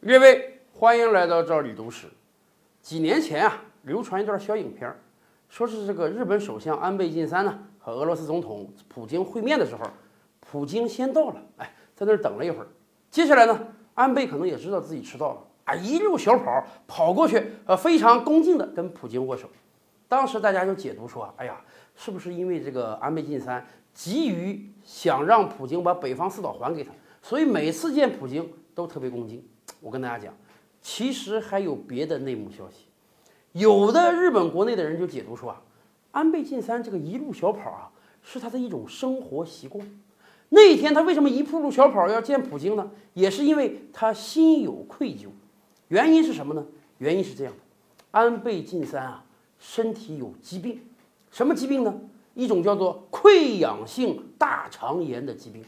列位，欢迎来到这里读史。几年前啊，流传一段小影片，说是这个日本首相安倍晋三呢和俄罗斯总统普京会面的时候，普京先到了，哎，在那儿等了一会儿。接下来呢，安倍可能也知道自己迟到了，啊，一溜小跑跑过去，呃，非常恭敬地跟普京握手。当时大家就解读说，哎呀，是不是因为这个安倍晋三急于想让普京把北方四岛还给他，所以每次见普京都特别恭敬？我跟大家讲，其实还有别的内幕消息。有的日本国内的人就解读说啊，安倍晋三这个一路小跑啊，是他的一种生活习惯。那天他为什么一步路小跑要见普京呢？也是因为他心有愧疚。原因是什么呢？原因是这样的：安倍晋三啊。身体有疾病，什么疾病呢？一种叫做溃疡性大肠炎的疾病。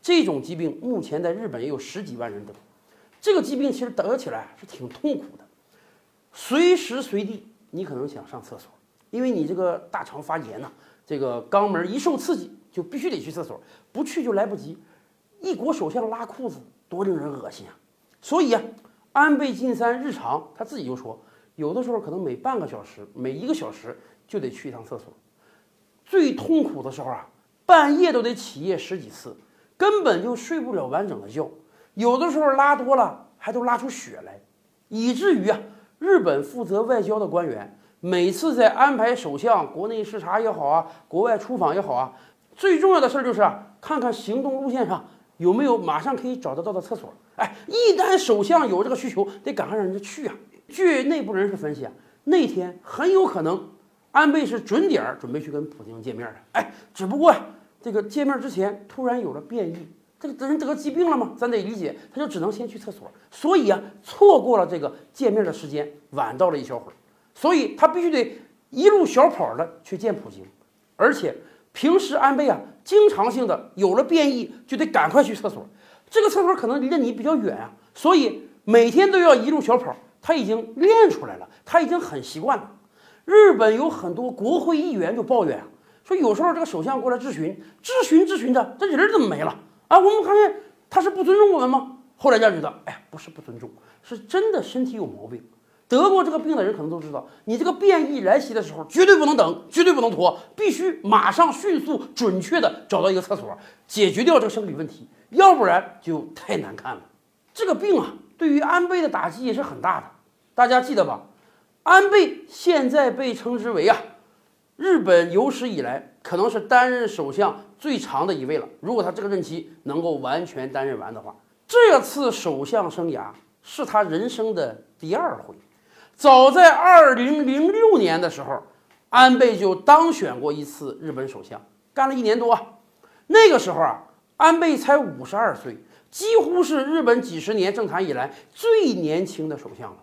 这种疾病目前在日本也有十几万人得。这个疾病其实得起来是挺痛苦的，随时随地你可能想上厕所，因为你这个大肠发炎呐，这个肛门一受刺激就必须得去厕所，不去就来不及。一国首相拉裤子多令人恶心啊！所以啊，安倍晋三日常他自己就说。有的时候可能每半个小时、每一个小时就得去一趟厕所，最痛苦的时候啊，半夜都得起夜十几次，根本就睡不了完整的觉。有的时候拉多了还都拉出血来，以至于啊，日本负责外交的官员每次在安排首相国内视察也好啊，国外出访也好啊，最重要的事儿就是啊，看看行动路线上有没有马上可以找得到的厕所。哎，一旦首相有这个需求，得赶快让人家去啊。据内部人士分析啊，那天很有可能安倍是准点儿准备去跟普京见面的。哎，只不过这个见面之前突然有了变异，这个人得疾病了吗？咱得理解，他就只能先去厕所，所以啊，错过了这个见面的时间，晚到了一小会儿，所以他必须得一路小跑的去见普京。而且平时安倍啊，经常性的有了变异就得赶快去厕所，这个厕所可能离着你比较远啊，所以每天都要一路小跑。他已经练出来了，他已经很习惯了。日本有很多国会议员就抱怨啊，说有时候这个首相过来质询，质询质询的，这人怎么没了啊？我们发现他是不尊重我们吗？后来才知道，哎呀，不是不尊重，是真的身体有毛病。得过这个病的人可能都知道，你这个变异来袭的时候，绝对不能等，绝对不能拖，必须马上迅速准确的找到一个厕所，解决掉这个生理问题，要不然就太难看了。这个病啊，对于安倍的打击也是很大的。大家记得吧？安倍现在被称之为啊，日本有史以来可能是担任首相最长的一位了。如果他这个任期能够完全担任完的话，这次首相生涯是他人生的第二回。早在二零零六年的时候，安倍就当选过一次日本首相，干了一年多。那个时候啊，安倍才五十二岁，几乎是日本几十年政坛以来最年轻的首相了。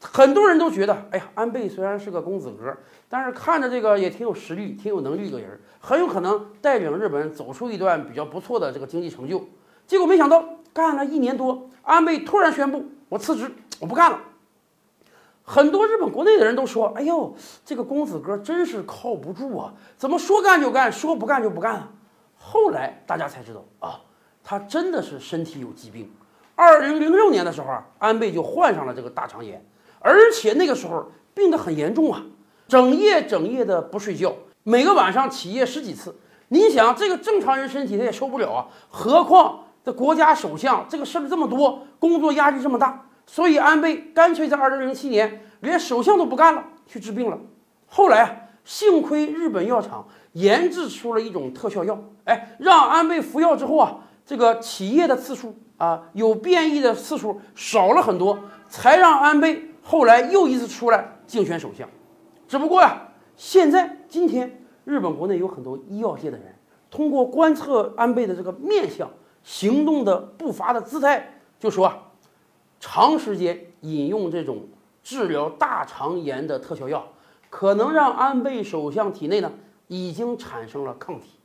很多人都觉得，哎呀，安倍虽然是个公子哥，但是看着这个也挺有实力、挺有能力一个人，很有可能带领日本走出一段比较不错的这个经济成就。结果没想到，干了一年多，安倍突然宣布我辞职，我不干了。很多日本国内的人都说，哎呦，这个公子哥真是靠不住啊，怎么说干就干，说不干就不干啊？后来大家才知道啊，他真的是身体有疾病。二零零六年的时候啊，安倍就患上了这个大肠炎。而且那个时候病得很严重啊，整夜整夜的不睡觉，每个晚上起夜十几次。你想，这个正常人身体他也受不了啊，何况这国家首相这个事儿这么多，工作压力这么大，所以安倍干脆在二零零七年连首相都不干了，去治病了。后来啊，幸亏日本药厂研制出了一种特效药，哎，让安倍服药之后啊，这个起夜的次数啊，有变异的次数少了很多，才让安倍。后来又一次出来竞选首相，只不过呀，现在今天日本国内有很多医药界的人，通过观测安倍的这个面相、行动的步伐的姿态，就说啊，长时间饮用这种治疗大肠炎的特效药，可能让安倍首相体内呢已经产生了抗体。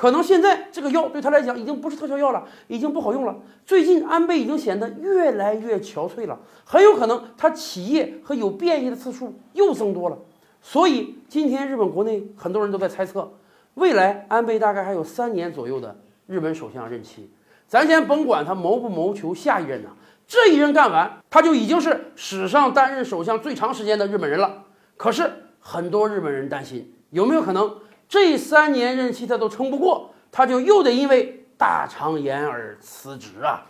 可能现在这个药对他来讲已经不是特效药了，已经不好用了。最近安倍已经显得越来越憔悴了，很有可能他起夜和有变异的次数又增多了。所以今天日本国内很多人都在猜测，未来安倍大概还有三年左右的日本首相任期。咱先甭管他谋不谋求下一任呢，这一任干完，他就已经是史上担任首相最长时间的日本人了。可是很多日本人担心，有没有可能这三年任期他都撑不过，他就又得因为大肠炎而辞职啊？